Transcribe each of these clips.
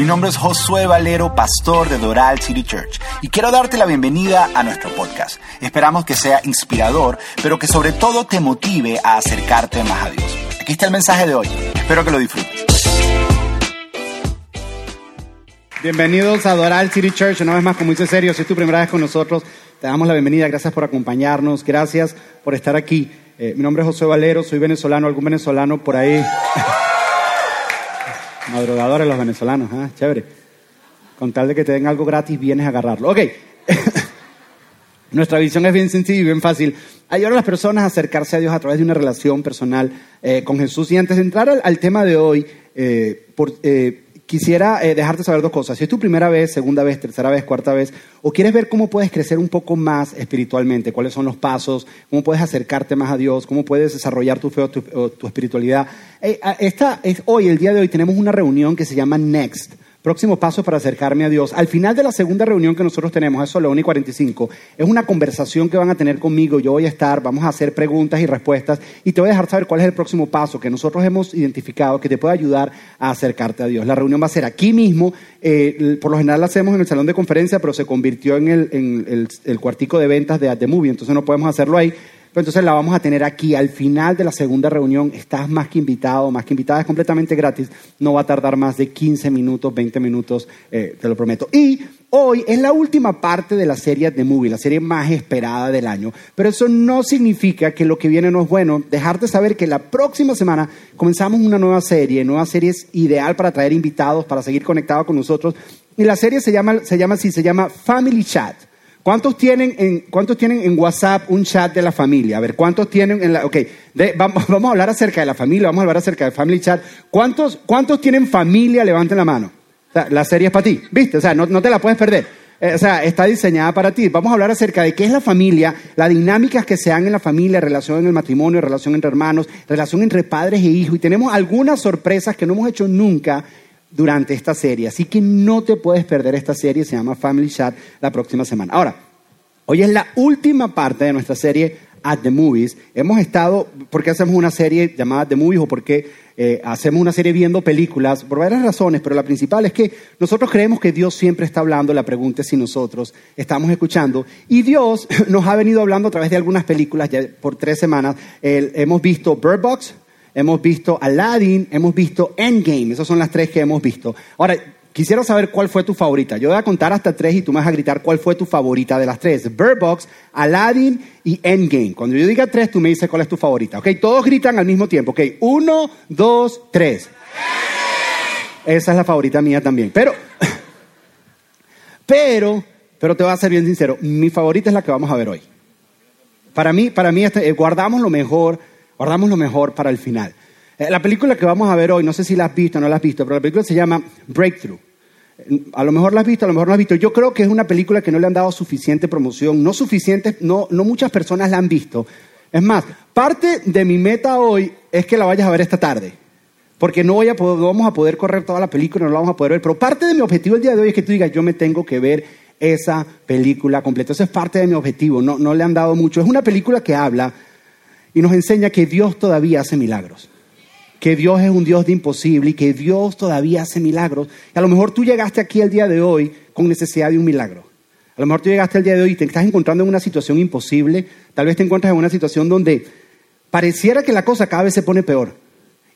Mi nombre es Josué Valero, pastor de Doral City Church, y quiero darte la bienvenida a nuestro podcast. Esperamos que sea inspirador, pero que sobre todo te motive a acercarte más a Dios. Aquí está el mensaje de hoy. Espero que lo disfrutes. Bienvenidos a Doral City Church, una vez más, como dice serio, si es tu primera vez con nosotros, te damos la bienvenida, gracias por acompañarnos, gracias por estar aquí. Eh, mi nombre es José Valero, soy venezolano, algún venezolano por ahí. Madrugadores los venezolanos, ¿ah? chévere. Con tal de que te den algo gratis, vienes a agarrarlo. Ok. Nuestra visión es bien sencilla y bien fácil. Ayudar a las personas a acercarse a Dios a través de una relación personal eh, con Jesús. Y antes de entrar al, tema de hoy, eh, por, quisiera eh, dejarte saber dos cosas. Si es tu primera vez, segunda vez, tercera vez, cuarta vez, o quieres ver cómo puedes crecer un poco más espiritualmente, cuáles son los pasos, cómo puedes acercarte más a Dios, cómo puedes desarrollar tu fe o tu, espiritualidad. Eh, hoy, el día de hoy, tenemos una reunión que se llama Next. Próximo paso para acercarme a Dios. Al final de la segunda reunión que nosotros tenemos, eso es la 1 y 45, es una conversación que van a tener conmigo. Yo voy a estar, vamos a hacer preguntas y respuestas y te voy a dejar saber cuál es el próximo paso que nosotros hemos identificado que te puede ayudar a acercarte a Dios. La reunión va a ser aquí mismo. Eh, por lo general la hacemos en el salón de conferencia, pero se convirtió en el, cuartico de ventas de At The entonces no podemos hacerlo ahí entonces la vamos a tener aquí al final de la segunda reunión. Estás más que invitado, más que invitada, es completamente gratis. No va a tardar más de 15 minutos, 20 minutos, eh, te lo prometo. Y hoy es la última parte de la serie de Movie, la serie más esperada del año. Pero eso no significa que lo que viene no es bueno. Dejarte saber que la próxima semana comenzamos una nueva serie. Nueva serie es ideal para traer invitados, para seguir conectados con nosotros. Y la serie se llama, se llama así, se llama Family Chat. ¿Cuántos tienen, en, ¿Cuántos tienen en WhatsApp un chat de la familia? A ver, ¿cuántos tienen en la... Ok, vamos, vamos, a hablar acerca de la familia, vamos a hablar acerca de Family Chat. ¿Cuántos, cuántos tienen familia? Levanten la mano. La serie es para ti, ¿viste? O sea, no, no te la puedes perder. Eh, o sea, está diseñada para ti. Vamos a hablar acerca de qué es la familia, las dinámicas que se dan en la familia, relación en el matrimonio, relación entre hermanos, relación entre padres e hijos. Y tenemos algunas sorpresas que no hemos hecho nunca durante esta serie. Así que no te puedes perder esta serie, se llama Family Chat, la próxima semana. Ahora, hoy es la última parte de nuestra serie At the Movies. Hemos estado, ¿por qué hacemos una serie llamada The Movies o por qué eh, hacemos una serie viendo películas? Por varias razones, pero la principal es que nosotros creemos que Dios siempre está hablando, la pregunta es si nosotros estamos escuchando. Y Dios nos ha venido hablando a través de algunas películas ya por tres semanas. hemos visto Bird Box, hemos visto Aladdin, hemos visto Endgame. Esas son las tres que hemos visto. Ahora, quisiera saber cuál fue tu favorita. Yo voy a contar hasta tres y tú me vas a gritar cuál fue tu favorita de las tres. Bird Box, Aladdin y Endgame. Cuando yo diga tres, tú me dices cuál es tu favorita. ¿Ok? Todos gritan al mismo tiempo. ¿Ok? Uno, dos, tres. Esa es la favorita mía también. Pero, pero, pero te voy a ser bien sincero. Mi favorita es la que vamos a ver hoy. Para mí, para mí, este, eh, guardamos lo mejor guardamos lo mejor para el final. Eh, la película que vamos a ver hoy, no sé si la has visto o no la has visto, pero la película se llama Breakthrough. Eh, a lo mejor la has visto, a lo mejor no la has visto. Yo creo que es una película que no le han dado suficiente promoción, no suficiente, no, no muchas personas la han visto. Es más, parte de mi meta hoy es que la vayas a ver esta tarde, porque no, vamos a poder correr toda la película, no la vamos a poder ver, pero parte de mi objetivo el día de hoy es que tú digas, yo me tengo que ver esa película completa. Eso es parte de mi objetivo, no, no le han dado mucho. Es una película que habla y nos enseña que Dios todavía hace milagros. Que Dios es un Dios de imposible y que Dios todavía hace milagros. Y a lo mejor tú llegaste aquí el día de hoy con necesidad de un milagro. A lo mejor tú llegaste el día de hoy y te estás encontrando en una situación imposible. Tal vez te encuentras en una situación donde pareciera que la cosa cada vez se pone peor.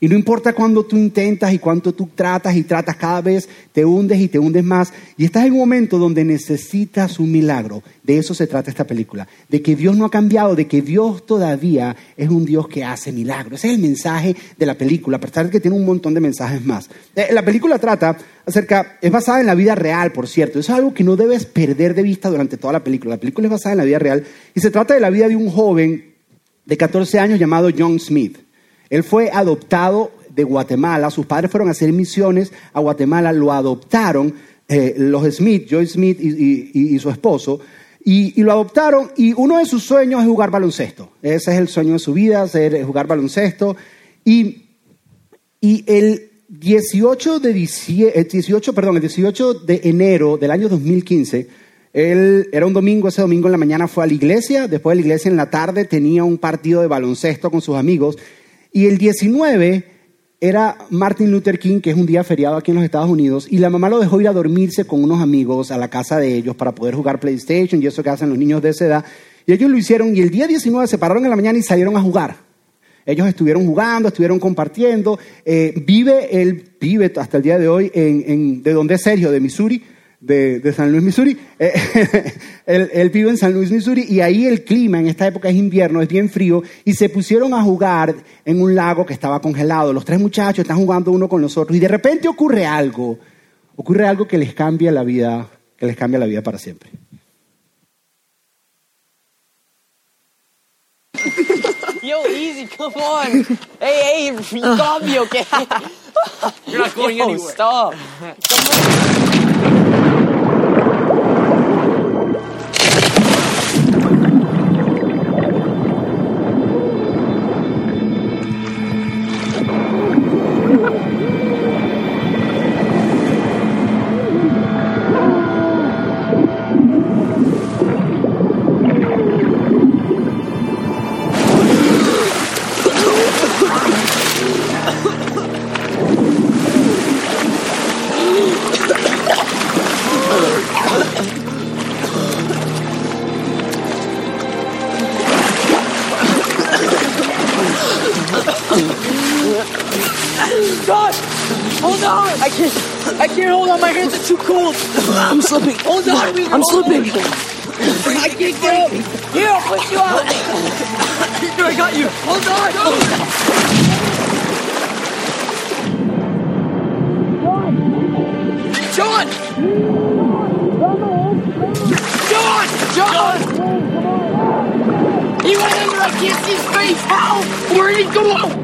Y no importa cuándo tú intentas y cuánto tú tratas y tratas, cada vez te hundes y te hundes más. Y estás en un momento donde necesitas un milagro. De eso se trata esta película. De que Dios no ha cambiado, de que Dios todavía es un Dios que hace milagros. Ese es el mensaje de la película, a pesar de que tiene un montón de mensajes más. Eh, la película trata acerca, es basada en la vida real, por cierto. Eso es algo que no debes perder de vista durante toda la película. La película es basada en la vida real y se trata de la vida de un joven de 14 años llamado John Smith. Él fue adoptado de Guatemala, sus padres fueron a hacer misiones a Guatemala, lo adoptaron eh, los Smith, Joy Smith y, su esposo, y, lo adoptaron y uno de sus sueños es jugar baloncesto. Ese es el sueño de su vida, ser, jugar baloncesto. Y, el 18 de, 18, perdón, el 18 de enero del año 2015, él, era un domingo, ese domingo en la mañana fue a la iglesia, después de la iglesia en la tarde tenía un partido de baloncesto con sus amigos y el 19 era Martin Luther King, que es un día feriado aquí en los Estados Unidos, y la mamá lo dejó ir a dormirse con unos amigos a la casa de ellos para poder jugar PlayStation y eso que hacen los niños de esa edad. Y ellos lo hicieron y el día 19 se pararon en la mañana y salieron a jugar. Ellos estuvieron jugando, estuvieron compartiendo. Eh, vive, él vive hasta el día de hoy en, en, de donde es Sergio, de Missouri, de, de San Luis, Missouri. Eh, él, él, vive en San Luis, Missouri, y ahí el clima en esta época es invierno, es bien frío, y se pusieron a jugar en un lago que estaba congelado. Los tres muchachos están jugando uno con los otros, y de repente ocurre algo, ocurre algo que les cambia la vida, que les cambia la vida para siempre. Yo, easy, come on. Hey, hey, you got me, okay? You're not going Yo, anywhere. Stop. I'm slipping. I can't get up. Here, I'll push you out. Here, I got you. Hold on. John! John! John! John! He went under. I can't see his face. How? Where did he go?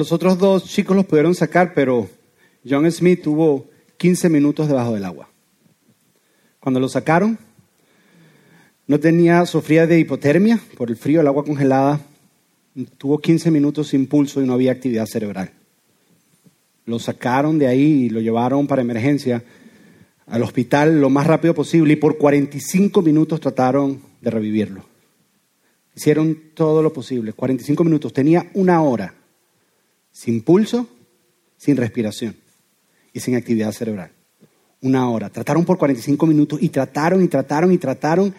Los otros dos chicos los pudieron sacar, pero John Smith tuvo 15 minutos debajo del agua. Cuando lo sacaron, no tenía, sufría de hipotermia por el frío, el agua congelada. Tuvo 15 minutos sin pulso y no había actividad cerebral. Lo sacaron de ahí y lo llevaron para emergencia al hospital lo más rápido posible y por 45 minutos trataron de revivirlo. Hicieron todo lo posible, 45 minutos. Tenía una hora sin pulso, sin respiración y sin actividad cerebral. Una hora. Trataron por 45 minutos y trataron y trataron y trataron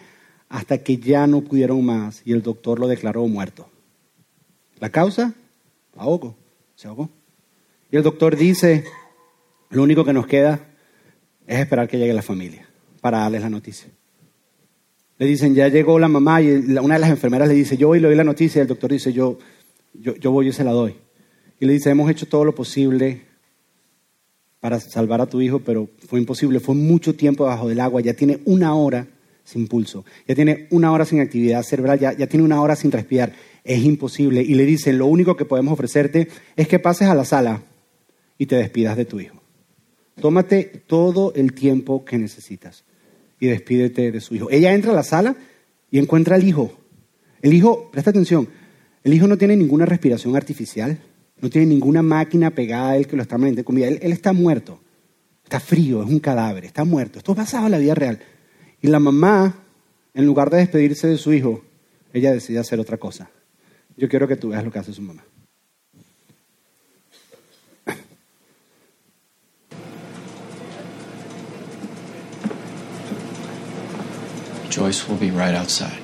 hasta que ya no pudieron más y el doctor lo declaró muerto. ¿La causa? Ahogo. Se ahogó. Y el doctor dice, lo único que nos queda es esperar que llegue la familia para darles la noticia. Le dicen, ya llegó la mamá y una de las enfermeras le dice, yo voy y le doy la noticia y el doctor dice, yo, yo, yo voy y se la doy. Y le dice, hemos hecho todo lo posible para salvar a tu hijo, pero fue imposible. Fue mucho tiempo bajo del agua. Ya tiene una hora sin pulso. Ya tiene una hora sin actividad cerebral. Ya, tiene una hora sin respirar. Es imposible. Y le dicen, lo único que podemos ofrecerte es que pases a la sala y te despidas de tu hijo. Tómate todo el tiempo que necesitas y despídete de su hijo. Ella entra a la sala y encuentra al hijo. El hijo, presta atención, el hijo no tiene ninguna respiración artificial, no tiene ninguna máquina pegada a él que lo está manteniendo con vida. Él, él está muerto, está frío, es un cadáver, está muerto. Esto ha pasado en la vida real. Y la mamá, en lugar de despedirse de su hijo, ella decide hacer otra cosa. Yo quiero que tú veas lo que hace su mamá. Joyce will be right outside.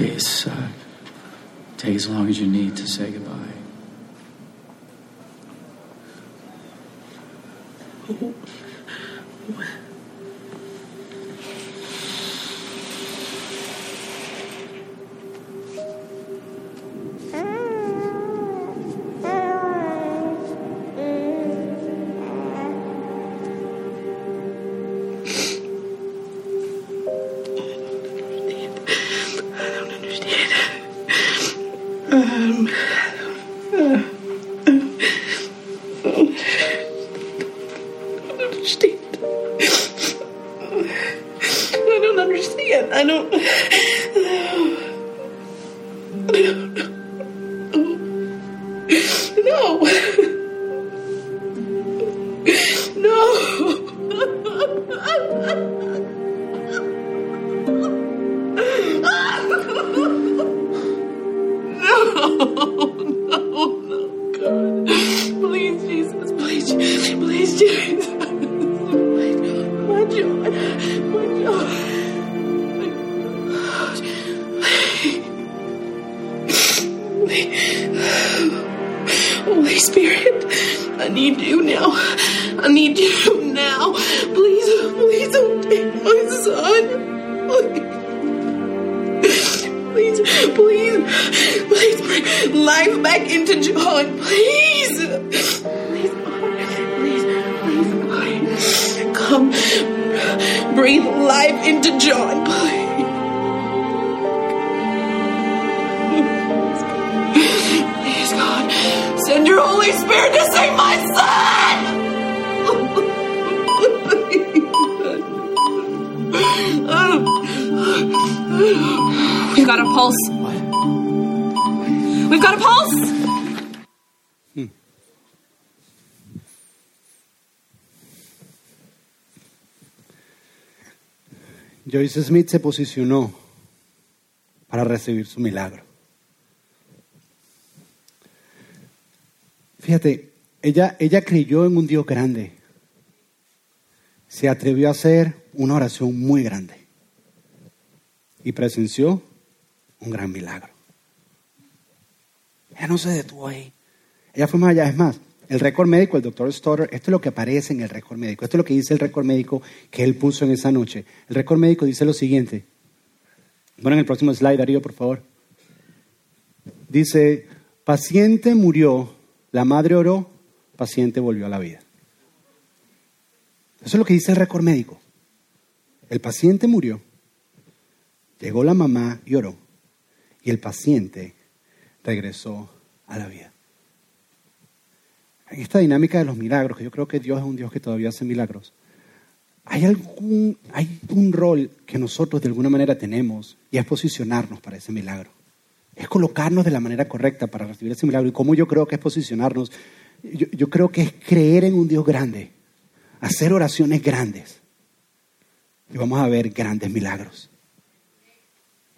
Please uh, take as long as you need to say goodbye. Got a pulse. We've got a pulse! Joyce Smith se posicionó para recibir su milagro. Fíjate, ella, ella creyó en un Dios grande. Se atrevió a hacer una oración muy grande. Y presenció un gran milagro. Ella no se detuvo ahí. Ella fue más allá. Es más, el récord médico, el doctor Stoddard, esto es lo que aparece en el récord médico. Esto es lo que dice el récord médico que él puso en esa noche. El récord médico dice lo siguiente. Ponen el próximo slide, Darío, por favor. Dice, paciente murió, la madre oró, paciente volvió a la vida. Eso es lo que dice el récord médico. El paciente murió, llegó la mamá y oró, y el paciente regresó a la vida. En esta dinámica de los milagros, que yo creo que Dios es un Dios que todavía hace milagros, hay algún, hay un rol que nosotros de alguna manera tenemos y es posicionarnos para ese milagro. Es colocarnos de la manera correcta para recibir ese milagro. ¿Y cómo yo creo que es posicionarnos? Yo creo que es creer en un Dios grande, hacer oraciones grandes. Y vamos a ver grandes milagros.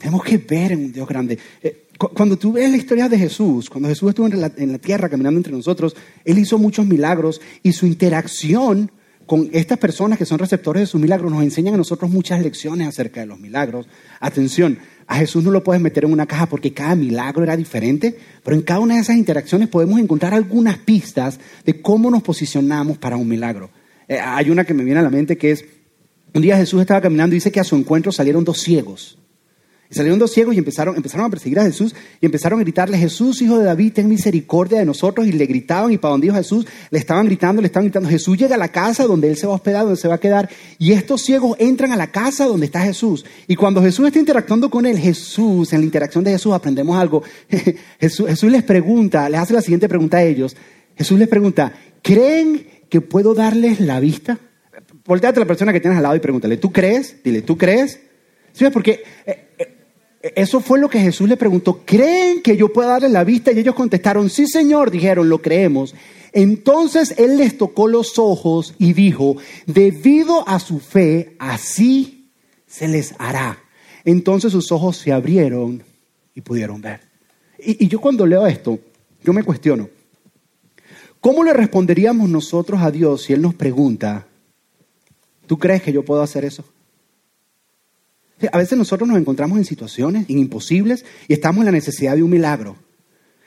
Tenemos que ver en un Dios grande. Eh, cu- cuando tú ves la historia de Jesús, cuando Jesús estuvo en la, en la tierra caminando entre nosotros, Él hizo muchos milagros y su interacción con estas personas que son receptores de sus milagros nos enseñan a nosotros muchas lecciones acerca de los milagros. Atención, a Jesús no lo puedes meter en una caja porque cada milagro era diferente, pero en cada una de esas interacciones podemos encontrar algunas pistas de cómo nos posicionamos para un milagro. Eh, hay una que me viene a la mente que es, un día Jesús estaba caminando y dice que a su encuentro salieron dos ciegos. Y salieron dos ciegos y empezaron, empezaron a perseguir a Jesús y empezaron a gritarle, Jesús, hijo de David, ten misericordia de nosotros. Y le gritaban y para donde iba Jesús, le estaban gritando, le estaban gritando. Jesús llega a la casa donde él se va a hospedar, donde se va a quedar. Y estos ciegos entran a la casa donde está Jesús. Y cuando Jesús está interactuando con él, Jesús, en la interacción de Jesús aprendemos algo. Jesús, Jesús les pregunta, les hace la siguiente pregunta a ellos. Jesús les pregunta, ¿creen que puedo darles la vista? Volteate a la persona que tienes al lado y pregúntale, ¿tú crees? Dile, ¿tú crees? ¿Sí? Porque eh, eh, eso fue lo que Jesús le preguntó. ¿Creen que yo pueda darles la vista? Y ellos contestaron, sí, Señor, dijeron, lo creemos. Entonces Él les tocó los ojos y dijo, debido a su fe, así se les hará. Entonces sus ojos se abrieron y pudieron ver. Y, y yo cuando leo esto, yo me cuestiono, ¿cómo le responderíamos nosotros a Dios si Él nos pregunta, ¿tú crees que yo puedo hacer eso? A veces nosotros nos encontramos en situaciones imposibles y estamos en la necesidad de un milagro.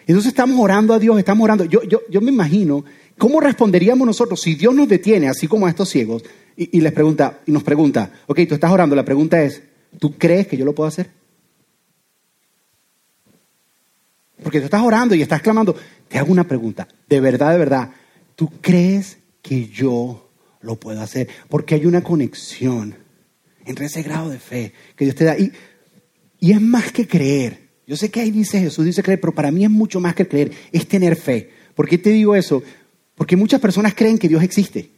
Entonces estamos orando a Dios, estamos orando. Yo, yo, yo me imagino ¿Cómo responderíamos nosotros si Dios nos detiene, así como a estos ciegos, y les pregunta, y nos pregunta, ok, tú estás orando, la pregunta es, ¿tú crees que yo lo puedo hacer? Porque tú estás orando y estás clamando. Te hago una pregunta. De verdad, de verdad, ¿tú crees que yo lo puedo hacer? Porque hay una conexión entre ese grado de fe que Dios te da. Y, y es más que creer. Yo sé que ahí dice Jesús, dice creer, pero para mí es mucho más que creer, es tener fe. ¿Por qué te digo eso? Porque muchas personas creen que Dios existe.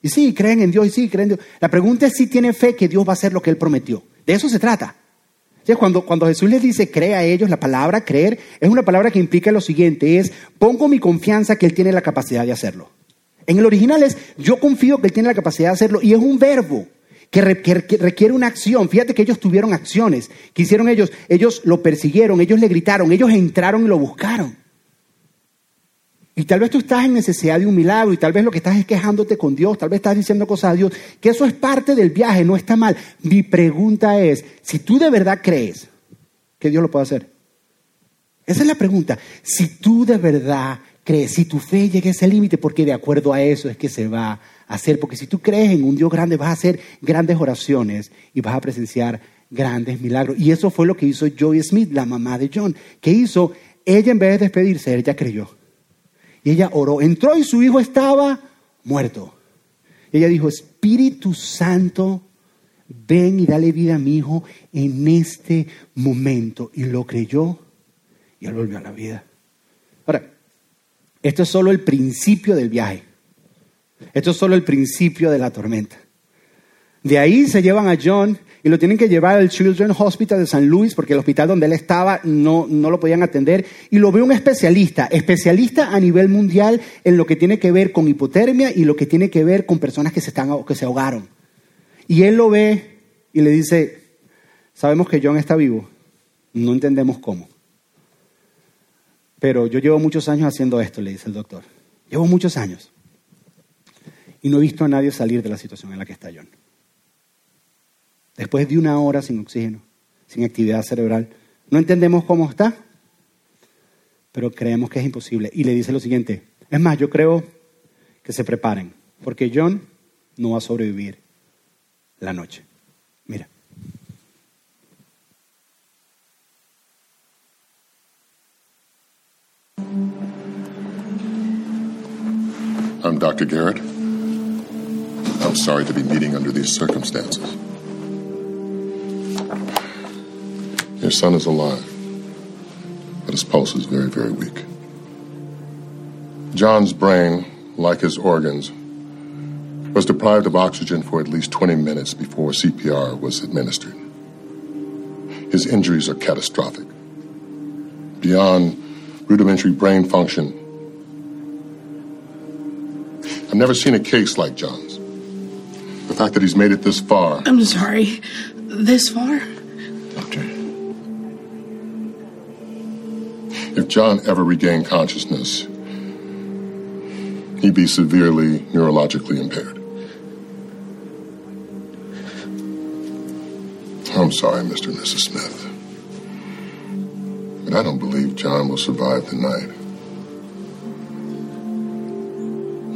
Y sí, creen en Dios y sí, creen en Dios. La pregunta es si tiene fe que Dios va a hacer lo que Él prometió. De eso se trata. Entonces, cuando, cuando Jesús les dice cree a ellos, la palabra creer es una palabra que implica lo siguiente, es pongo mi confianza que Él tiene la capacidad de hacerlo. En el original es yo confío que Él tiene la capacidad de hacerlo y es un verbo que, re- que- que requiere una acción. Fíjate que ellos tuvieron acciones. que hicieron ellos? Ellos lo persiguieron, ellos le gritaron, ellos entraron y lo buscaron. Y tal vez tú estás en necesidad de un milagro y tal vez lo que estás es quejándote con Dios, tal vez estás diciendo cosas a Dios, que eso es parte del viaje, no está mal. Mi pregunta es, si tú de verdad crees que Dios lo puede hacer, esa es la pregunta, si tú de verdad crees, si tu fe llega a ese límite, porque de acuerdo a eso es que se va hacer, porque si tú crees en un Dios grande vas a hacer grandes oraciones y vas a presenciar grandes milagros. Y eso fue lo que hizo Joy Smith, la mamá de John, que hizo, ella en vez de despedirse, ella creyó. Y ella oró, entró y su hijo estaba muerto. Y ella dijo, Espíritu Santo, ven y dale vida a mi hijo en este momento. Y lo creyó y él volvió a la vida. Ahora, esto es solo el principio del viaje. Esto es solo el principio de la tormenta. De ahí se llevan a John y lo tienen que llevar al Children's Hospital de San Luis porque el hospital donde él estaba no, no lo podían atender. Y lo ve un especialista, especialista a nivel mundial en lo que tiene que ver con hipotermia y lo que tiene que ver con personas que se, están, que se ahogaron. Y él lo ve y le dice, sabemos que John está vivo, no entendemos cómo. Pero yo llevo muchos años haciendo esto, le dice el doctor. Llevo muchos años. Y no he visto a nadie salir de la situación en la que está John. Después de una hora sin oxígeno, sin actividad cerebral, no entendemos cómo está, pero creemos que es imposible. Y le dice lo siguiente, es más, yo creo que se preparen, porque John no va a sobrevivir la noche. Mira. I'm Dr. Garrett. I'm sorry to be meeting under these circumstances. Your son is alive, but his pulse is very, very weak. John's brain, like his organs, was deprived of oxygen for at least 20 minutes before CPR was administered. His injuries are catastrophic. Beyond rudimentary brain function, I've never seen a case like John's. Fact that he's made it this far, I'm sorry. This far? Doctor, if John ever regained consciousness, he'd be severely neurologically impaired. I'm sorry, Mr. and Mrs. Smith. But I don't believe John will survive the night.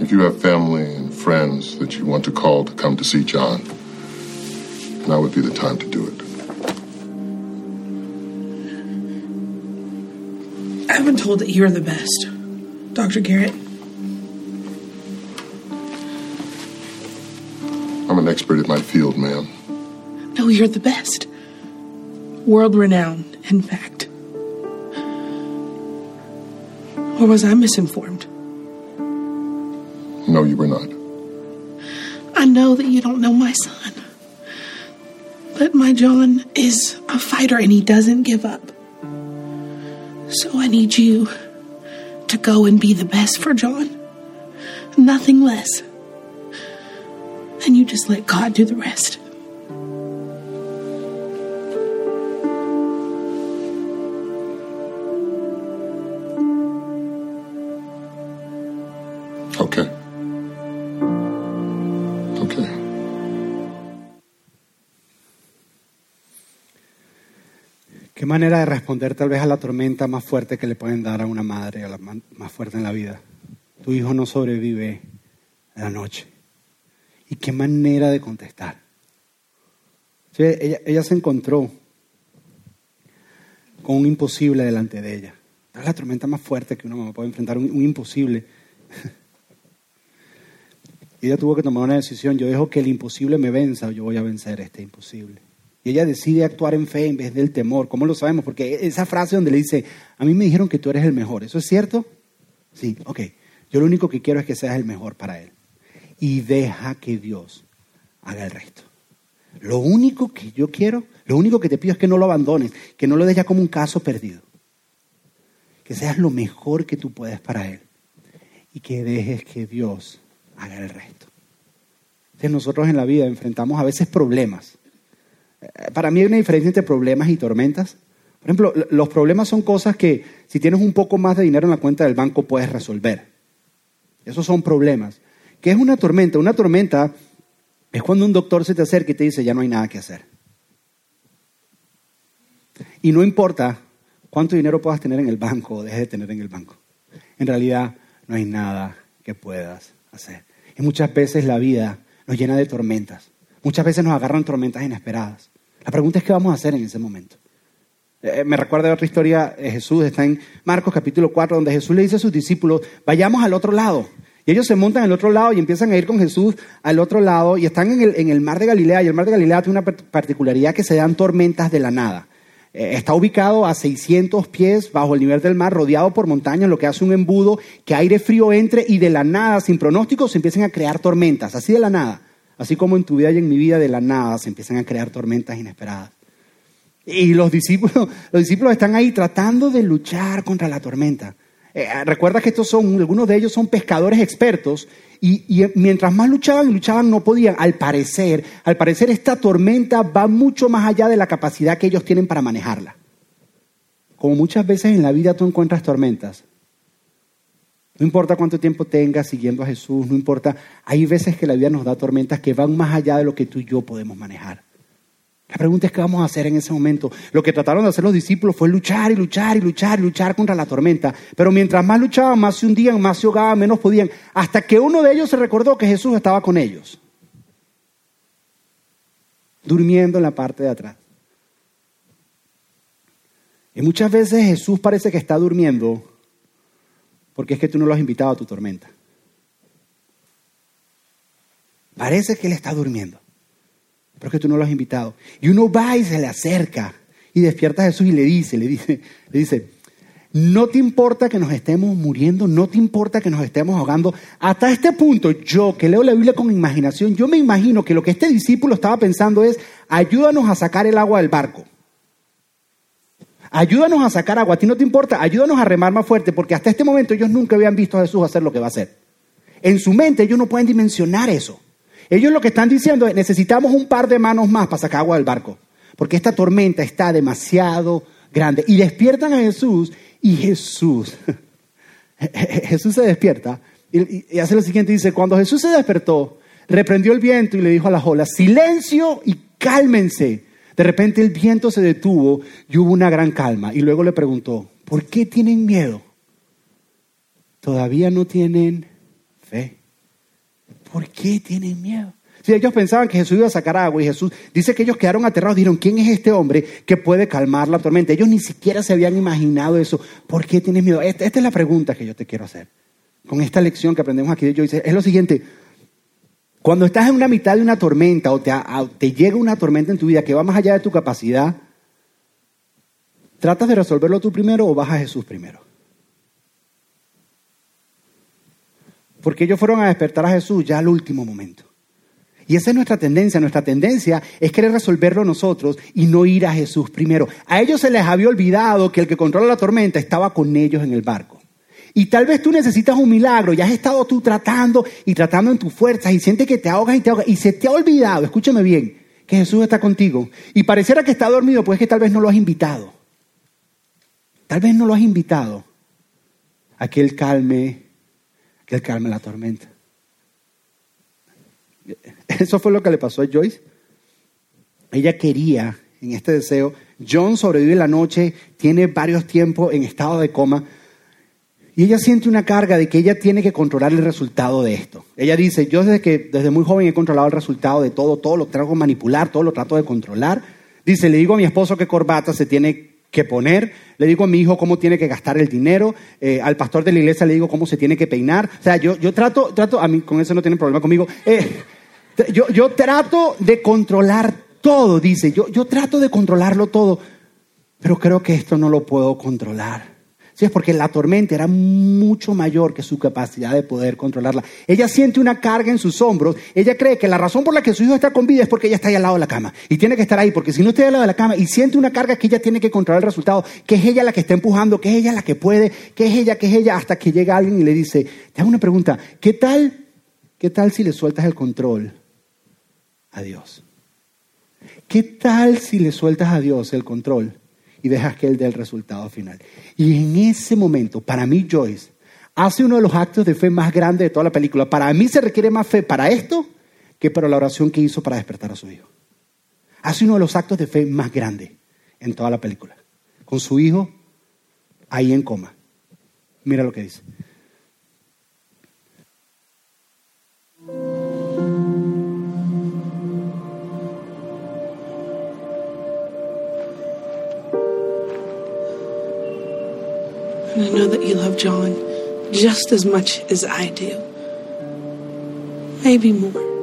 If you have family and friends that you want to call to come to see John, now would be the time to do it. I've been told that you're the best, Dr. Garrett. I'm an expert at my field, ma'am. No, you're the best. World renowned, in fact. Or was I misinformed? No, you were not. I know that you don't know my son. But my John is a fighter and he doesn't give up. So I need you to go and be the best for John. Nothing less. And you just let God do the rest. Manera de responder tal vez a la tormenta más fuerte que le pueden dar a una madre, a la más fuerte en la vida? tu hijo no sobrevive a la noche. ¿Y qué manera de contestar? Ella, ella se encontró con un imposible delante de ella. Es la tormenta más fuerte que una puede enfrentar, un, un imposible. Y ella tuvo que tomar una decisión. Yo dejo que el imposible me venza o yo voy a vencer este imposible. Y ella decide actuar en fe en vez del temor. ¿Cómo lo sabemos? Porque esa frase donde le dice, a mí me dijeron que tú eres el mejor. ¿Eso es cierto? Sí, ok. Yo lo único que quiero es que seas el mejor para él. Y deja que Dios haga el resto. Lo único que yo quiero, lo único que te pido es que no lo abandones, que no lo dejes ya como un caso perdido. Que seas lo mejor que tú puedes para él. Y que dejes que Dios haga el resto. Entonces nosotros en la vida enfrentamos a veces problemas. Eh, Para mí hay una diferencia entre problemas y tormentas. Por ejemplo, los problemas son cosas que si tienes un poco más de dinero en la cuenta del banco puedes resolver. Esos son problemas. ¿Qué es una tormenta? Una tormenta es cuando un doctor se te acerca y te dice ya no hay nada que hacer. Y no importa cuánto dinero puedas tener en el banco o dejes de tener en el banco. En realidad no hay nada que puedas hacer. Y muchas veces la vida nos llena de tormentas. Muchas veces nos agarran tormentas inesperadas. La pregunta es qué vamos a hacer en ese momento. Eh, me recuerda otra historia de Jesús, está en Marcos capítulo 4, donde Jesús le dice a sus discípulos, vayamos al otro lado. Y ellos se montan al otro lado y empiezan a ir con Jesús al otro lado y están en el, mar de Galilea. Y el mar de Galilea tiene una par- particularidad que se dan tormentas de la nada. Eh, está ubicado a 600 pies bajo el nivel del mar, rodeado por montañas, lo que hace un embudo, que aire frío entre y de la nada, sin pronóstico, se empiezan a crear tormentas, así de la nada. Así como en tu vida y en mi vida, de la nada se empiezan a crear tormentas inesperadas. Y los discípulos, los discípulos están ahí tratando de luchar contra la tormenta. Eh, recuerda que estos son, algunos de ellos son pescadores expertos y, y mientras más luchaban y luchaban no podían. Al parecer, al parecer esta tormenta va mucho más allá de la capacidad que ellos tienen para manejarla. Como muchas veces en la vida tú encuentras tormentas. No importa cuánto tiempo tengas siguiendo a Jesús, no importa. Hay veces que la vida nos da tormentas que van más allá de lo que tú y yo podemos manejar. La pregunta es qué vamos a hacer en ese momento. Lo que trataron de hacer los discípulos fue luchar y luchar y luchar y luchar contra la tormenta. Pero mientras más luchaban, más se hundían, más se ahogaban, menos podían. Hasta que uno de ellos se recordó que Jesús estaba con ellos. Durmiendo en la parte de atrás. Y muchas veces Jesús parece que está durmiendo porque es que tú no lo has invitado a tu tormenta. Parece que Él está durmiendo, pero es que tú no lo has invitado. Y uno va y se le acerca y despierta a Jesús y le dice, le dice, le dice, no te importa que nos estemos muriendo, no te importa que nos estemos ahogando. Hasta este punto, yo que leo la Biblia con imaginación, yo me imagino que lo que este discípulo estaba pensando es, ayúdanos a sacar el agua del barco. Ayúdanos a sacar agua, a ti no te importa, ayúdanos a remar más fuerte, porque hasta este momento ellos nunca habían visto a Jesús hacer lo que va a hacer. En su mente ellos no pueden dimensionar eso. Ellos lo que están diciendo es, necesitamos un par de manos más para sacar agua del barco, porque esta tormenta está demasiado grande. Y despiertan a Jesús y Jesús, Jesús se despierta y, hace lo siguiente, dice, cuando Jesús se despertó, reprendió el viento y le dijo a las olas, silencio y cálmense. De repente el viento se detuvo y hubo una gran calma. Y luego le preguntó, ¿por qué tienen miedo? ¿Todavía no tienen fe? ¿Por qué tienen miedo? Si ellos pensaban que Jesús iba a sacar agua y Jesús dice que ellos quedaron aterrados, dijeron, ¿quién es este hombre que puede calmar la tormenta? Ellos ni siquiera se habían imaginado eso. ¿Por qué tienes miedo? Esta, esta es la pregunta que yo te quiero hacer. Con esta lección que aprendemos aquí de Joyce, es lo siguiente. Cuando estás en una mitad de una tormenta o te, llega una tormenta en tu vida que va más allá de tu capacidad, ¿tratas de resolverlo tú primero o vas a Jesús primero? Porque ellos fueron a despertar a Jesús ya al último momento. Y esa es nuestra tendencia. Nuestra tendencia es querer resolverlo nosotros y no ir a Jesús primero. A ellos se les había olvidado que el que controla la tormenta estaba con ellos en el barco. Y tal vez tú necesitas un milagro y has estado tú tratando y tratando en tus fuerzas y sientes que te ahogas y te ahogas y se te ha olvidado, escúchame bien, que Jesús está contigo. Y pareciera que está dormido, pues es que tal vez no lo has invitado. Tal vez no lo has invitado a que Él calme, que Él calme la tormenta. Eso fue lo que le pasó a Joyce. Ella quería, en este deseo, John sobrevive la noche, tiene varios tiempos en estado de coma. Y ella siente una carga de que ella tiene que controlar el resultado de esto. Ella dice, yo desde que desde muy joven he controlado el resultado de todo, todo lo trato de manipular, todo lo trato de controlar. Dice, le digo a mi esposo qué corbata se tiene que poner, le digo a mi hijo cómo tiene que gastar el dinero, eh, al pastor de la iglesia le digo cómo se tiene que peinar. O sea, yo, yo trato, trato, a mí con eso no tienen problema conmigo. Eh, yo, yo trato de controlar todo, dice, yo, yo trato de controlarlo todo, pero creo que esto no lo puedo controlar. Sí, es porque la tormenta era mucho mayor que su capacidad de poder controlarla. Ella siente una carga en sus hombros. Ella cree que la razón por la que su hijo está con vida es porque ella está ahí al lado de la cama. Y tiene que estar ahí, porque si no está al lado de la cama y siente una carga que ella tiene que controlar el resultado, que es ella la que está empujando, que es ella la que puede, que es ella, que es ella, hasta que llega alguien y le dice, te hago una pregunta, ¿qué tal, qué tal si le sueltas el control a Dios? ¿Qué tal si le sueltas a Dios el control? Y dejas que Él dé el resultado final. Y en ese momento, para mí, Joyce, hace uno de los actos de fe más grandes de toda la película. Para mí se requiere más fe para esto que para la oración que hizo para despertar a su hijo. Hace uno de los actos de fe más grandes en toda la película. Con su hijo ahí en coma. Mira lo que dice. And I know that you love John just as much as I do. Maybe more.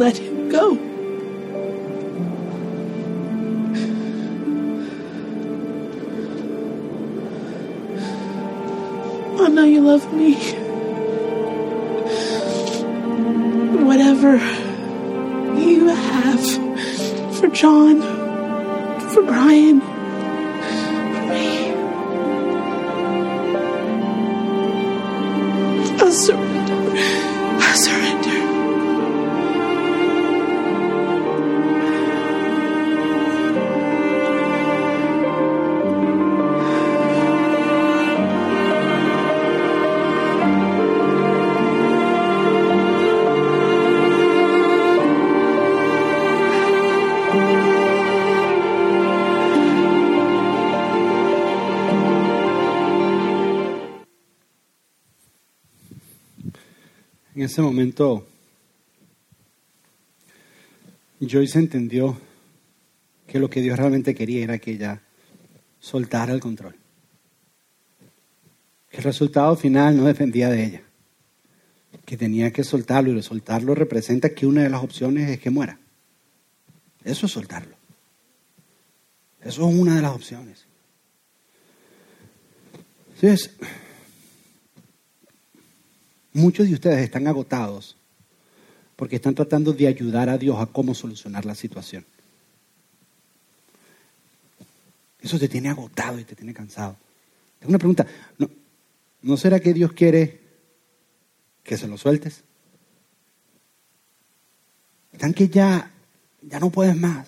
Let him go. I know you love me. whatever you have for John, ese momento, Joyce entendió que lo que Dios realmente quería era que ella soltara el control. Que el resultado final no dependía de ella. Que tenía que soltarlo y soltarlo representa que una de las opciones es que muera. Eso es soltarlo. Eso es una de las opciones. Entonces, muchos de ustedes están agotados porque están tratando de ayudar a Dios a cómo solucionar la situación. Eso te tiene agotado y te tiene cansado. Tengo una pregunta. ¿No, ¿no será que Dios quiere que se lo sueltes? Están que ya, ya no puedes más.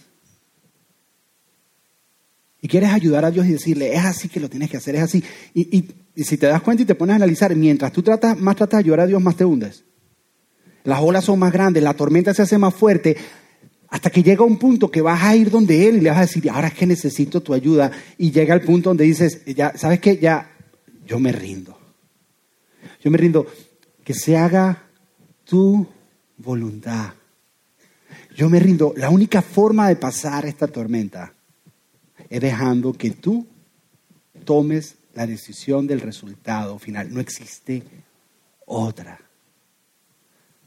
Y quieres ayudar a Dios y decirle, es así que lo tienes que hacer, es así. Y, y, y si te das cuenta y te pones a analizar, mientras tú tratas, más tratas de a Dios, más te hundes. Las olas son más grandes, la tormenta se hace más fuerte, hasta que llega un punto que vas a ir donde Él y le vas a decir, ahora es que necesito tu ayuda. Y llega el punto donde dices, ya, ¿sabes qué? Ya, yo me rindo. Yo me rindo. Que se haga tu voluntad. Yo me rindo. La única forma de pasar esta tormenta es dejando que tú tomes la decisión del resultado final. No existe otra.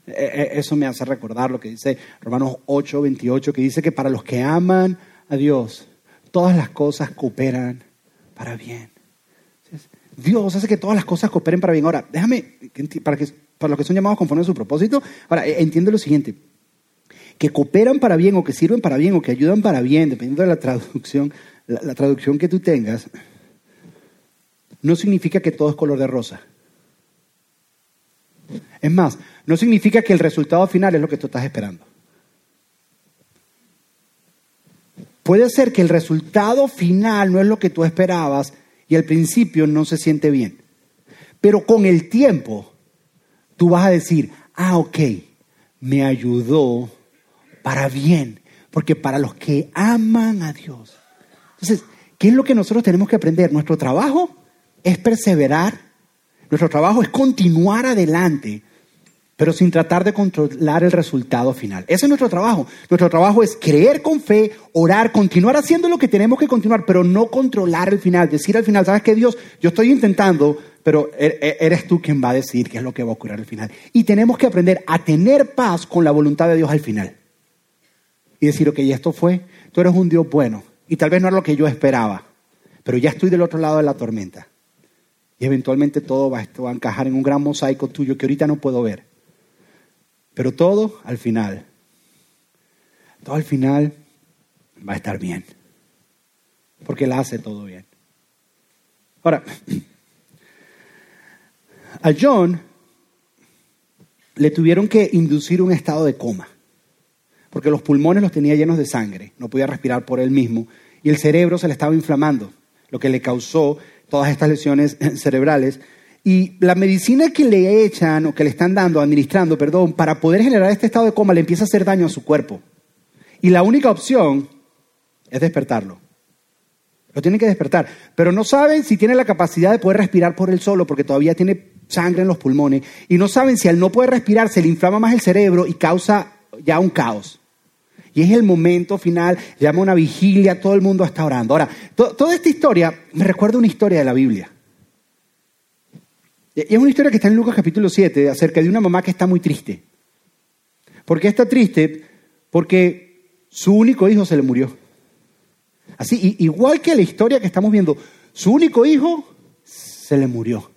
Eso me hace recordar lo que dice Romanos 8, 28, que dice que para los que aman a Dios, todas las cosas cooperan para bien. Dios hace que todas las cosas cooperen para bien. Ahora, déjame, para que para los que son llamados conforme a su propósito. Ahora, eh, entiende lo siguiente, que cooperan para bien o que sirven para bien o que ayudan para bien, dependiendo de la traducción, la, la traducción que tú tengas, no significa que todo es color de rosa. Es más, no significa que el resultado final es lo que tú estás esperando. Puede ser que el resultado final no es lo que tú esperabas y al principio no se siente bien. Pero con el tiempo, tú vas a decir, ah, ok, me ayudó para bien, porque para los que aman a Dios. Entonces, ¿qué es lo que nosotros tenemos que aprender? Nuestro trabajo es perseverar, nuestro trabajo es continuar adelante, pero sin tratar de controlar el resultado final. Ese es nuestro trabajo. Nuestro trabajo es creer con fe, orar, continuar haciendo lo que tenemos que continuar, pero no controlar el final. Decir al final, ¿sabes qué, Dios? Yo estoy intentando, pero er, er, eres tú quien va a decir qué es lo que va a ocurrir al final. Y tenemos que aprender a tener paz con la voluntad de Dios al final. Y decir, ok, esto fue, tú eres un Dios bueno. Y tal vez no era lo que yo esperaba, pero ya estoy del otro lado de la tormenta. Y eventualmente todo va, a encajar en un gran mosaico tuyo que ahorita no puedo ver. Pero todo al final, todo al final va a estar bien. Porque Él hace todo bien. Ahora, a John le tuvieron que inducir un estado de coma. Porque los pulmones los tenía llenos de sangre, no podía respirar por él mismo. Y el cerebro se le estaba inflamando, lo que le causó todas estas lesiones cerebrales y la medicina que le echan o que le están dando, administrando, perdón, para poder generar este estado de coma le empieza a hacer daño a su cuerpo. Y la única opción es despertarlo. Lo tienen que despertar. Pero no saben si tiene la capacidad de poder respirar por él solo porque todavía tiene sangre en los pulmones. Y no saben si al no poder respirar se le inflama más el cerebro y causa ya un caos. Y es el momento final, llama una vigilia, todo el mundo está orando. Ahora, to toda esta historia me recuerda una historia de la Biblia. Y es una historia que está en Lucas capítulo 7 acerca de una mamá que está muy triste. ¿Por qué está triste? Porque su único hijo se le murió. Así, igual que la historia que estamos viendo, su único hijo se le murió.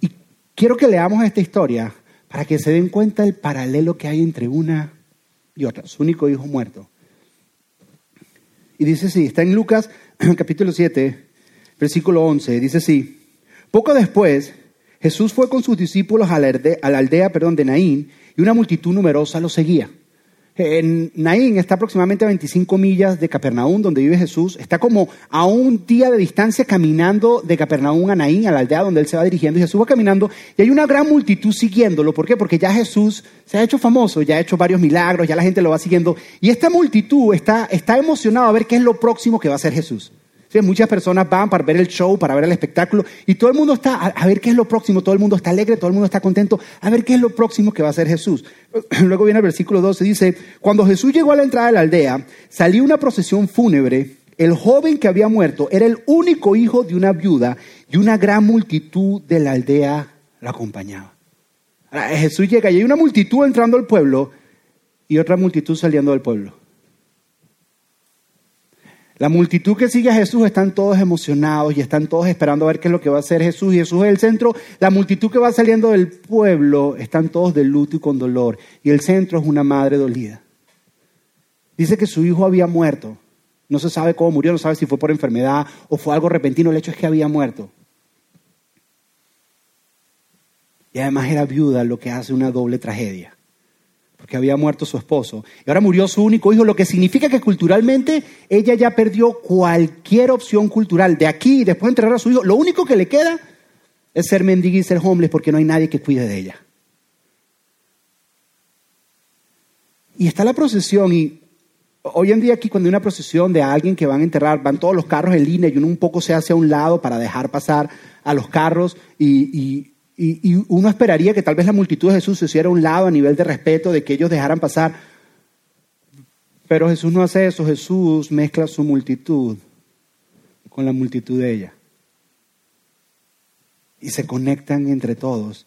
Y quiero que leamos esta historia para que se den cuenta el paralelo que hay entre una y otra. Su único hijo muerto. Y dice así, está en Lucas capítulo 7, versículo 11, dice así. Poco después, Jesús fue con sus discípulos a la aldea, perdón, de Naín y una multitud numerosa lo seguía. En Naín está aproximadamente a 25 millas de Capernaum, donde vive Jesús. Está como a un día de distancia caminando de Capernaum a Naín, a la aldea donde él se va dirigiendo. Y Jesús va caminando y hay una gran multitud siguiéndolo. ¿Por qué? Porque ya Jesús se ha hecho famoso, ya ha hecho varios milagros, ya la gente lo va siguiendo. Y esta multitud está, está emocionada a ver qué es lo próximo que va a hacer Jesús muchas personas van para ver el show, para ver el espectáculo, y todo el mundo está a, ver qué es lo próximo, todo el mundo está alegre, todo el mundo está contento, a ver qué es lo próximo que va a hacer Jesús. Luego viene el versículo 12, dice, cuando Jesús llegó a la entrada de la aldea, salió una procesión fúnebre, el joven que había muerto era el único hijo de una viuda, y una gran multitud de la aldea lo acompañaba. Jesús llega y hay una multitud entrando al pueblo y otra multitud saliendo del pueblo. La multitud que sigue a Jesús están todos emocionados y están todos esperando a ver qué es lo que va a hacer Jesús. Y Jesús es el centro. La multitud que va saliendo del pueblo están todos de luto y con dolor. Y el centro es una madre dolida. Dice que su hijo había muerto. No se sabe cómo murió, no sabe si fue por enfermedad o fue algo repentino. El hecho es que había muerto. Y además era viuda, lo que hace una doble tragedia porque había muerto su esposo. Y ahora murió su único hijo, lo que significa que culturalmente ella ya perdió cualquier opción cultural. De aquí, después de enterrar a su hijo, lo único que le queda es ser mendiga y ser homeless porque no hay nadie que cuide de ella. Y está la procesión y hoy en día aquí cuando hay una procesión de alguien que van a enterrar, van todos los carros en línea y uno un poco se hace a un lado para dejar pasar a los carros y y, uno esperaría que tal vez la multitud de Jesús se hiciera a un lado a nivel de respeto, de que ellos dejaran pasar. Pero Jesús no hace eso, Jesús mezcla su multitud con la multitud de ella. Y se conectan entre todos.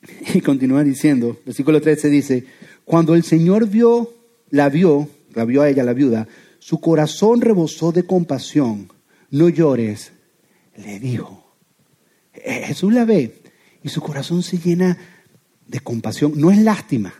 Y continúa diciendo, versículo 13 dice, cuando el Señor vio, la vio, la vio a ella, la viuda, su corazón rebosó de compasión. No llores, le dijo. Eh, Jesús la ve y su corazón se llena de compasión. No es lástima.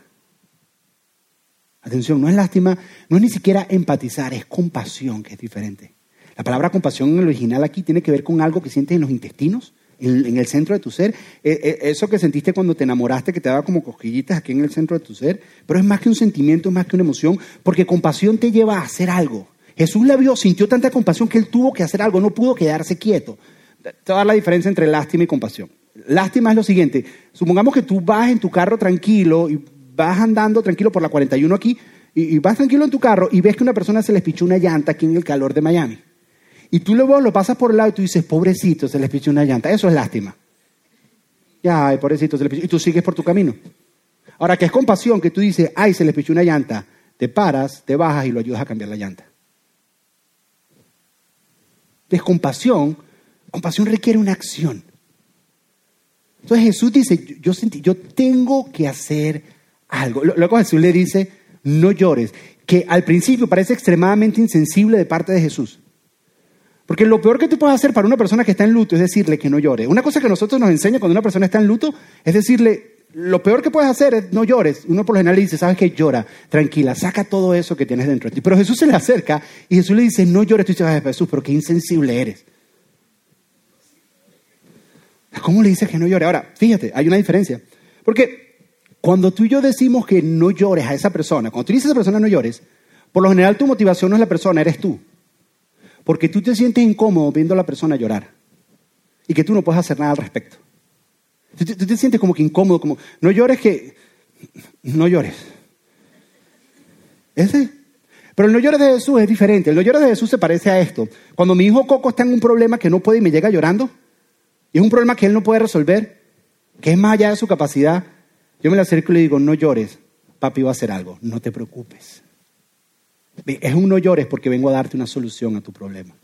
Atención, no es lástima, no es ni siquiera empatizar, es compasión, que es diferente. La palabra compasión en el original aquí tiene que ver con algo que sientes en los intestinos, en, el centro de tu ser. Eh, eh, eso que sentiste cuando te enamoraste, que te daba como cosquillitas aquí en el centro de tu ser. Pero es más que un sentimiento, es más que una emoción, porque compasión te lleva a hacer algo. Jesús la vio, sintió tanta compasión que él tuvo que hacer algo, no pudo quedarse quieto. Te dar la diferencia entre lástima y compasión. Lástima es lo siguiente, supongamos que tú vas en tu carro tranquilo y vas andando tranquilo por la 41 aquí y, y vas tranquilo en tu carro y ves que una persona se les pichó una llanta aquí en el calor de Miami. Y tú luego lo pasas por el lado y tú dices, pobrecito, se les pichó una llanta. Eso es lástima. Ya, ay, pobrecito, se les pichó. Y tú sigues por tu camino. Ahora, que es compasión, que tú dices, ay, se les pichó una llanta. Te paras, te bajas y lo ayudas a cambiar la llanta. Es compasión. Compasión requiere una acción. Entonces Jesús dice, yo, sentí, yo tengo que hacer algo. Luego Jesús le dice, no llores, que al principio parece extremadamente insensible de parte de Jesús. Porque lo peor que tú puedes hacer para una persona que está en luto es decirle que no llore. Una cosa que nosotros nos enseña cuando una persona está en luto es decirle, lo peor que puedes hacer es no llores. Uno por lo general le dice, ¿sabes qué? Llora, tranquila, saca todo eso que tienes dentro de ti. Pero Jesús se le acerca y Jesús le dice, no llores. Tú dices, Jesús, pero qué insensible eres. ¿Cómo le dices que no llore? Ahora, fíjate, hay una diferencia. Porque cuando tú y yo decimos que no llores a esa persona, cuando tú dices a esa persona no llores, por lo general tu motivación no es la persona, eres tú. Porque tú te sientes incómodo viendo a la persona llorar y que tú no puedes hacer nada al respecto. Tú te, tú te sientes como que incómodo, como, no llores que, no llores. Ese. Pero el no llores de Jesús es diferente. El no llores de Jesús se parece a esto. Cuando mi hijo Coco está en un problema que no puede y me llega llorando, y es un problema que él no puede resolver, que es más allá de su capacidad, yo me le acerco y le digo, no llores, papi va a hacer algo, no te preocupes. Es un no llores porque vengo a darte una solución a tu problema.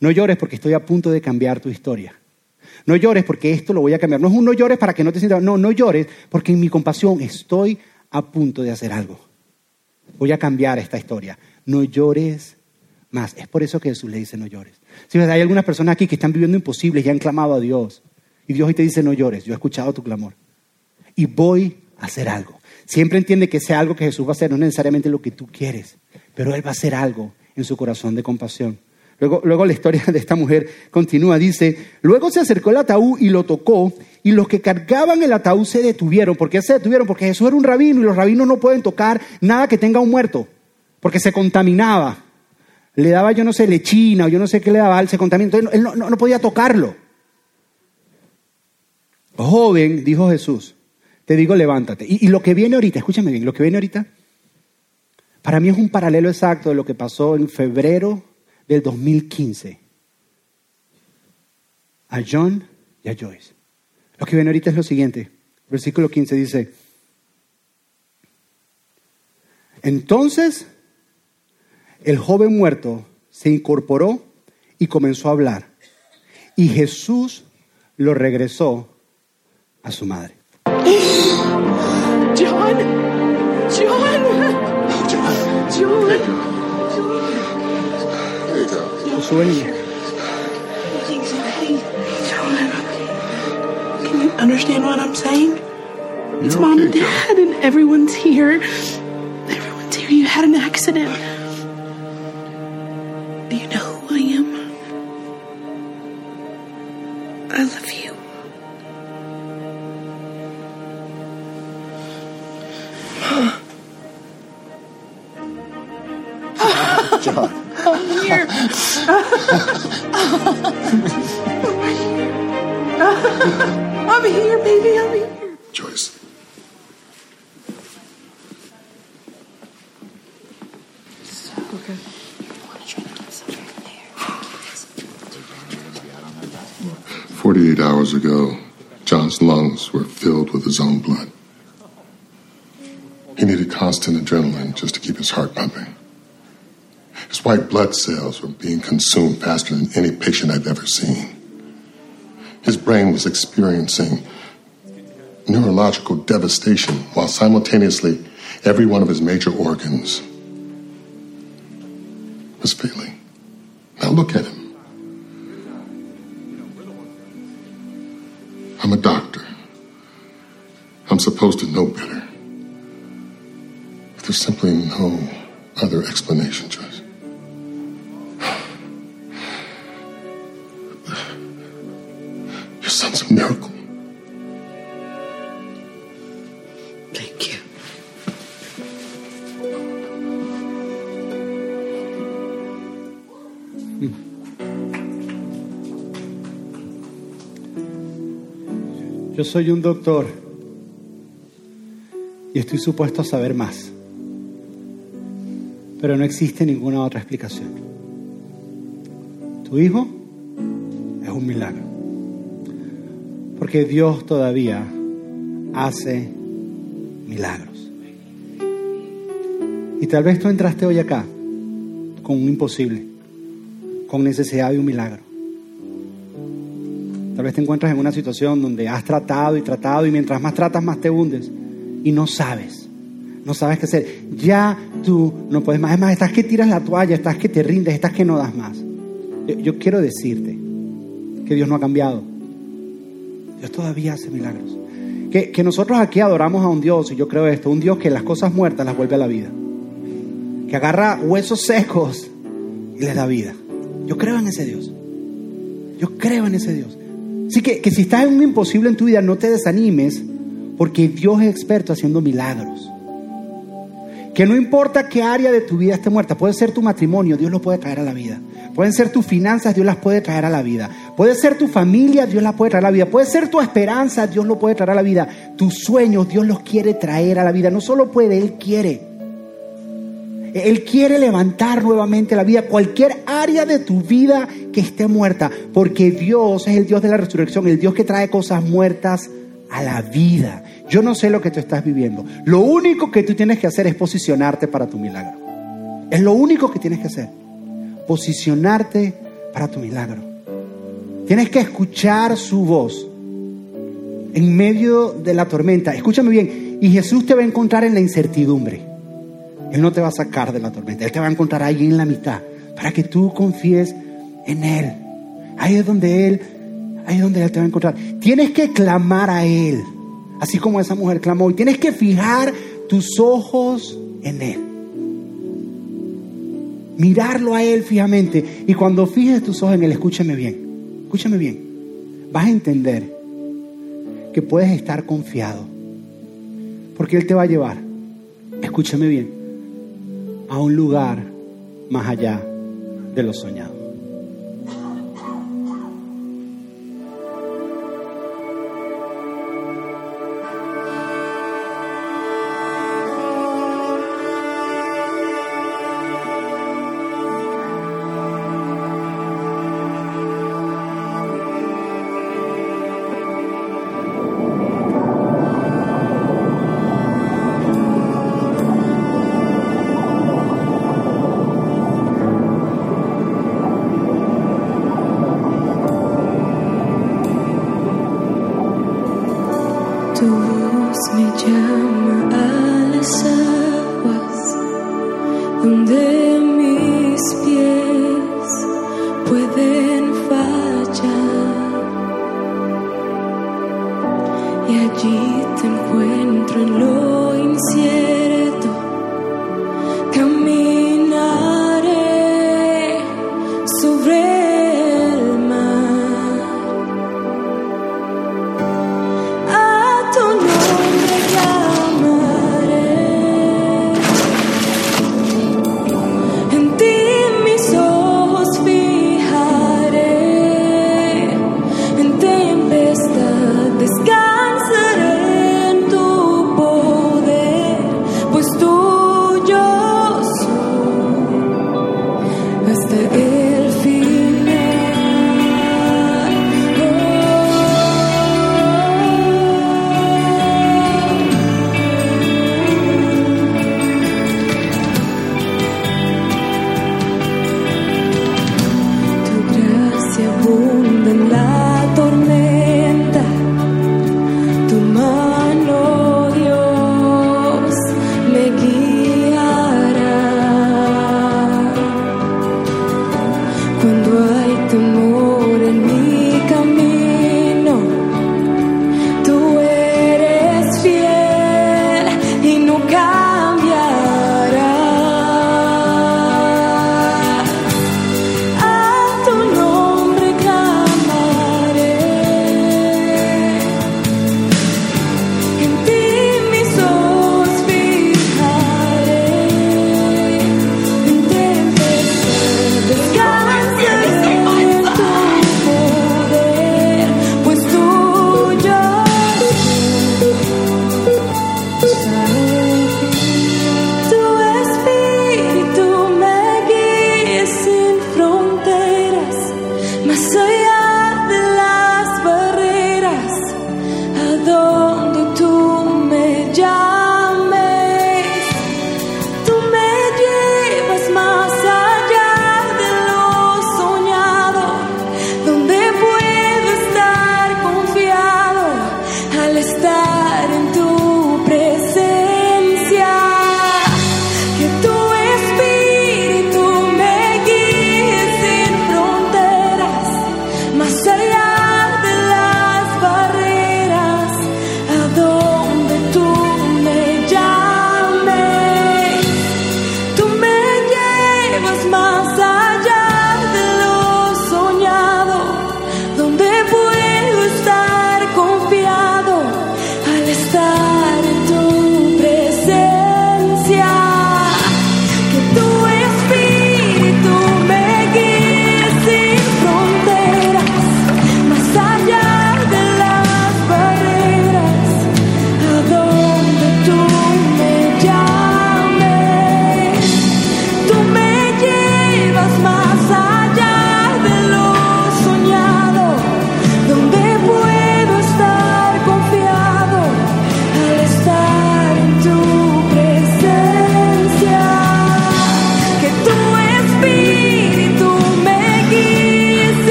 No llores porque estoy a punto de cambiar tu historia. No llores porque esto lo voy a cambiar. No es un no llores para que no te sientas. No, no llores porque en mi compasión estoy a punto de hacer algo. Voy a cambiar esta historia. No llores más. Es por eso que Jesús le dice no llores. Si hay algunas personas aquí que están viviendo imposibles y han clamado a Dios. Y Dios hoy te dice no llores. Yo he escuchado tu clamor. Y voy a hacer algo. Siempre entiende que sea algo que Jesús va a hacer, no necesariamente lo que tú quieres, pero Él va a hacer algo en su corazón de compasión. Luego, luego la historia de esta mujer continúa, dice, luego se acercó el ataúd y lo tocó, y los que cargaban el ataúd se detuvieron. ¿Por qué se detuvieron? Porque Jesús era un rabino y los rabinos no pueden tocar nada que tenga un muerto, porque se contaminaba. Le daba, yo no sé, lechina o yo no sé qué le daba, se contaminó. Entonces, él no, no, no podía tocarlo. Joven, dijo Jesús, te digo levántate. Y, y lo que viene ahorita, escúchame bien, lo que viene ahorita, para mí es un paralelo exacto de lo que pasó en febrero del 2015 a John y a Joyce. Lo que viene ahorita es lo siguiente. Versículo 15 dice, entonces el joven muerto se incorporó y comenzó a hablar. Y Jesús lo regresó a su madre. John! John! John! Sueño. Can you understand what I'm saying? It's mom and dad, and everyone's here. Everyone's here. You had an accident. I'm here, baby. I'm here. Joyce. Forty-eight hours ago, John's lungs were filled with his own blood. He needed constant adrenaline just to keep his heart pumping. His white blood cells were being consumed faster than any patient I've ever seen. His brain was experiencing neurological devastation while simultaneously every one of his major organs was failing. Now look at him. I'm a doctor. I'm supposed to know better. But there's simply no other explanation, Joyce. Son's a miracle. Thank you. Yo soy un doctor y estoy supuesto a saber más. Pero no existe ninguna otra explicación. Tu hijo es un milagro. Porque Dios todavía hace milagros. Y tal vez tú entraste hoy acá con un imposible, con necesidad de un milagro. Tal vez te encuentras en una situación donde has tratado y tratado y mientras más tratas más te hundes y no sabes, no sabes qué hacer. Ya tú no puedes más. Es más, estás que tiras la toalla, estás que te rindes, estás que no das más. Yo, yo quiero decirte que Dios no ha cambiado. Dios todavía hace milagros. Que, que nosotros aquí adoramos a un Dios, y yo creo esto, un Dios que las cosas muertas las vuelve a la vida. Que agarra huesos secos y les da vida. Yo creo en ese Dios. Yo creo en ese Dios. Así que, que si estás en un imposible en tu vida, no te desanimes, porque Dios es experto haciendo milagros. Que no importa qué área de tu vida esté muerta, puede ser tu matrimonio, Dios lo puede traer a la vida. Pueden ser tus finanzas, Dios las puede traer a la vida. Puede ser tu familia, Dios la puede traer a la vida. Puede ser tu esperanza, Dios lo puede traer a la vida. Tus sueños, Dios los quiere traer a la vida. No solo puede, Él quiere. Él quiere levantar nuevamente la vida, cualquier área de tu vida que esté muerta, porque Dios es el Dios de la resurrección, el Dios que trae cosas muertas a la vida. Yo no sé lo que tú estás viviendo. Lo único que tú tienes que hacer es posicionarte para tu milagro. Es lo único que tienes que hacer. Posicionarte para tu milagro. Tienes que escuchar su voz en medio de la tormenta. Escúchame bien. Y Jesús te va a encontrar en la incertidumbre. Él no te va a sacar de la tormenta. Él te va a encontrar ahí en la mitad para que tú confíes en Él. Ahí es donde Él, ahí es donde Él te va a encontrar. Tienes que clamar a Él, así como esa mujer clamó. Y tienes que fijar tus ojos en Él. Mirarlo a Él fijamente. Y cuando fijes tus ojos en Él, escúchame bien, escúchame bien. Vas a entender que puedes estar confiado. Porque Él te va a llevar. Escúchame bien a un lugar más allá de lo soñado.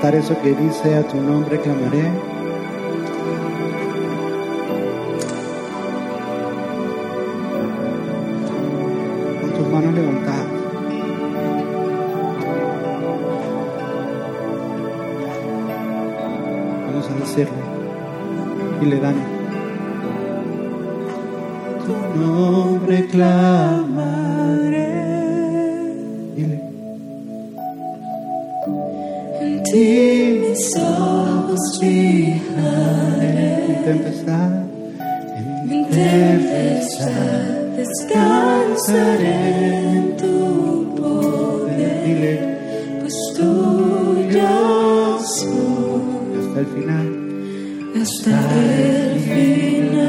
Cantar eso que dice, a tu nombre clamaré. Tempestad descansaré en tu poder, Dile pues tuyo soy hasta el final. hasta el final.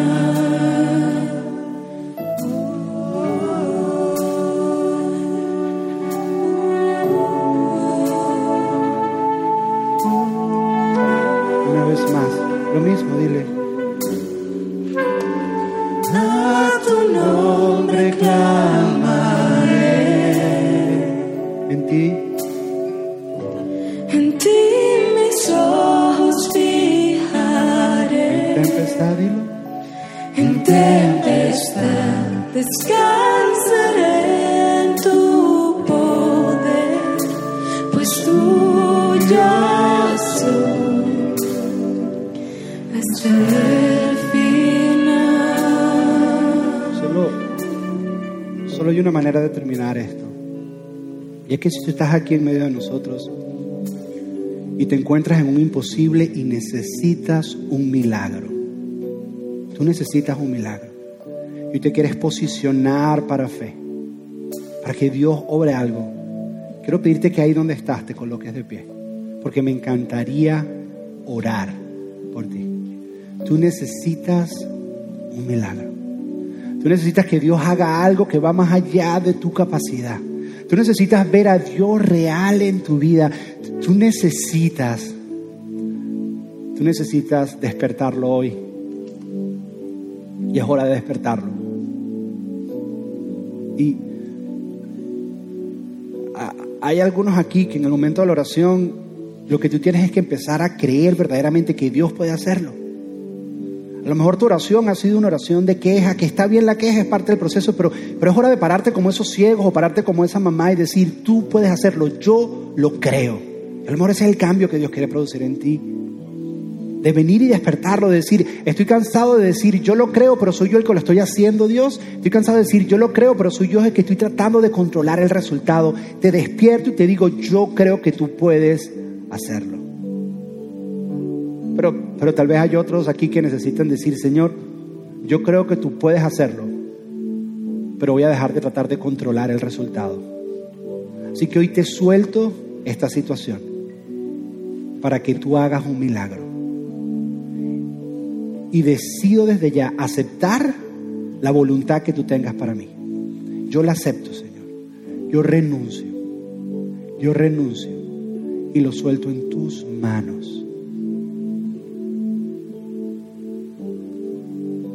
Que si tú estás aquí en medio de nosotros y te encuentras en un imposible y necesitas un milagro, tú necesitas un milagro y te quieres posicionar para fe, para que Dios obre algo, quiero pedirte que ahí donde estás te coloques de pie, porque me encantaría orar por ti. Tú necesitas un milagro. Tú necesitas que Dios haga algo que va más allá de tu capacidad. Tú necesitas ver a Dios real en tu vida. Tú necesitas, tú necesitas despertarlo hoy. Y es hora de despertarlo. Y hay algunos aquí que en el momento de la oración lo que tú tienes es que empezar a creer verdaderamente que Dios puede hacerlo. A lo mejor tu oración ha sido una oración de queja, que está bien la queja, es parte del proceso, pero, pero es hora de pararte como esos ciegos o pararte como esa mamá y decir, tú puedes hacerlo, yo lo creo. A lo mejor ese es el cambio que Dios quiere producir en ti. De venir y despertarlo, de decir, estoy cansado de decir, yo lo creo, pero soy yo el que lo estoy haciendo, Dios. Estoy cansado de decir, yo lo creo, pero soy yo el que estoy tratando de controlar el resultado. Te despierto y te digo, yo creo que tú puedes hacerlo. Pero, pero tal vez hay otros aquí que necesitan decir, Señor, yo creo que tú puedes hacerlo, pero voy a dejar de tratar de controlar el resultado. Así que hoy te suelto esta situación para que tú hagas un milagro. Y decido desde ya aceptar la voluntad que tú tengas para mí. Yo la acepto, Señor. Yo renuncio. Yo renuncio. Y lo suelto en tus manos.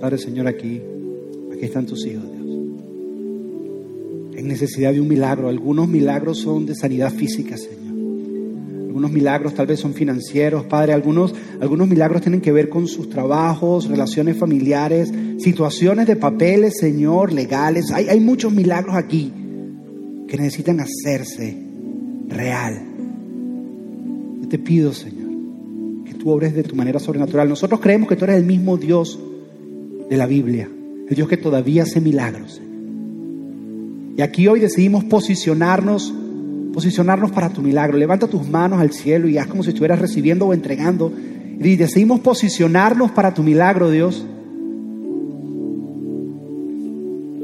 Padre Señor, aquí, aquí están tus hijos, Dios. En necesidad de un milagro. Algunos milagros son de sanidad física, Señor. Algunos milagros tal vez son financieros, Padre. Algunos, algunos milagros tienen que ver con sus trabajos, relaciones familiares, situaciones de papeles, Señor, legales. Hay, hay muchos milagros aquí que necesitan hacerse real. Yo te pido, Señor, que tú obres de tu manera sobrenatural. Nosotros creemos que tú eres el mismo Dios de la Biblia, el Dios que todavía hace milagros. Y aquí hoy decidimos posicionarnos, posicionarnos para tu milagro. Levanta tus manos al cielo y haz como si estuvieras recibiendo o entregando. Y decidimos posicionarnos para tu milagro, Dios.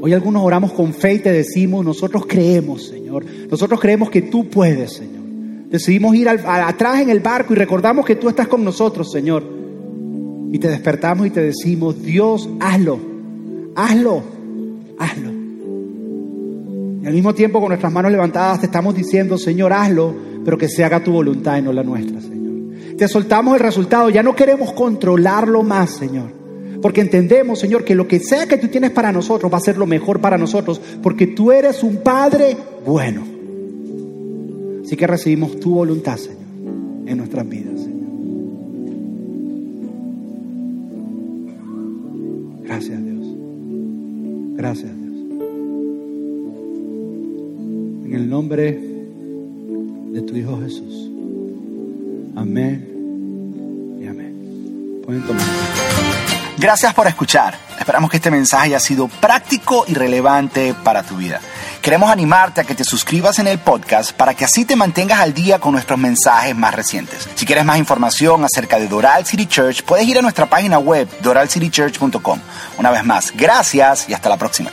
Hoy algunos oramos con fe y te decimos, nosotros creemos, Señor. Nosotros creemos que tú puedes, Señor. Decidimos ir al- atrás en el barco y recordamos que tú estás con nosotros, Señor. Y te despertamos y te decimos, Dios, hazlo, hazlo, hazlo. Y al mismo tiempo con nuestras manos levantadas te estamos diciendo, Señor, hazlo, pero que se haga tu voluntad y no la nuestra, Señor. Te soltamos el resultado, ya no queremos controlarlo más, Señor. Porque entendemos, Señor, que lo que sea que tú tienes para nosotros va a ser lo mejor para nosotros, porque tú eres un Padre bueno. Así que recibimos tu voluntad, Señor, en nuestras vidas, Gracias, Dios. En el nombre de tu Hijo Jesús. Amén y amén. Pueden tomar. Gracias por escuchar. Esperamos que este mensaje haya sido práctico y relevante para tu vida. Queremos animarte a que te suscribas en el podcast para que así te mantengas al día con nuestros mensajes más recientes. Si quieres más información acerca de Doral City Church, puedes ir a nuestra página web doralcitychurch.com. Una vez más, gracias y hasta la próxima.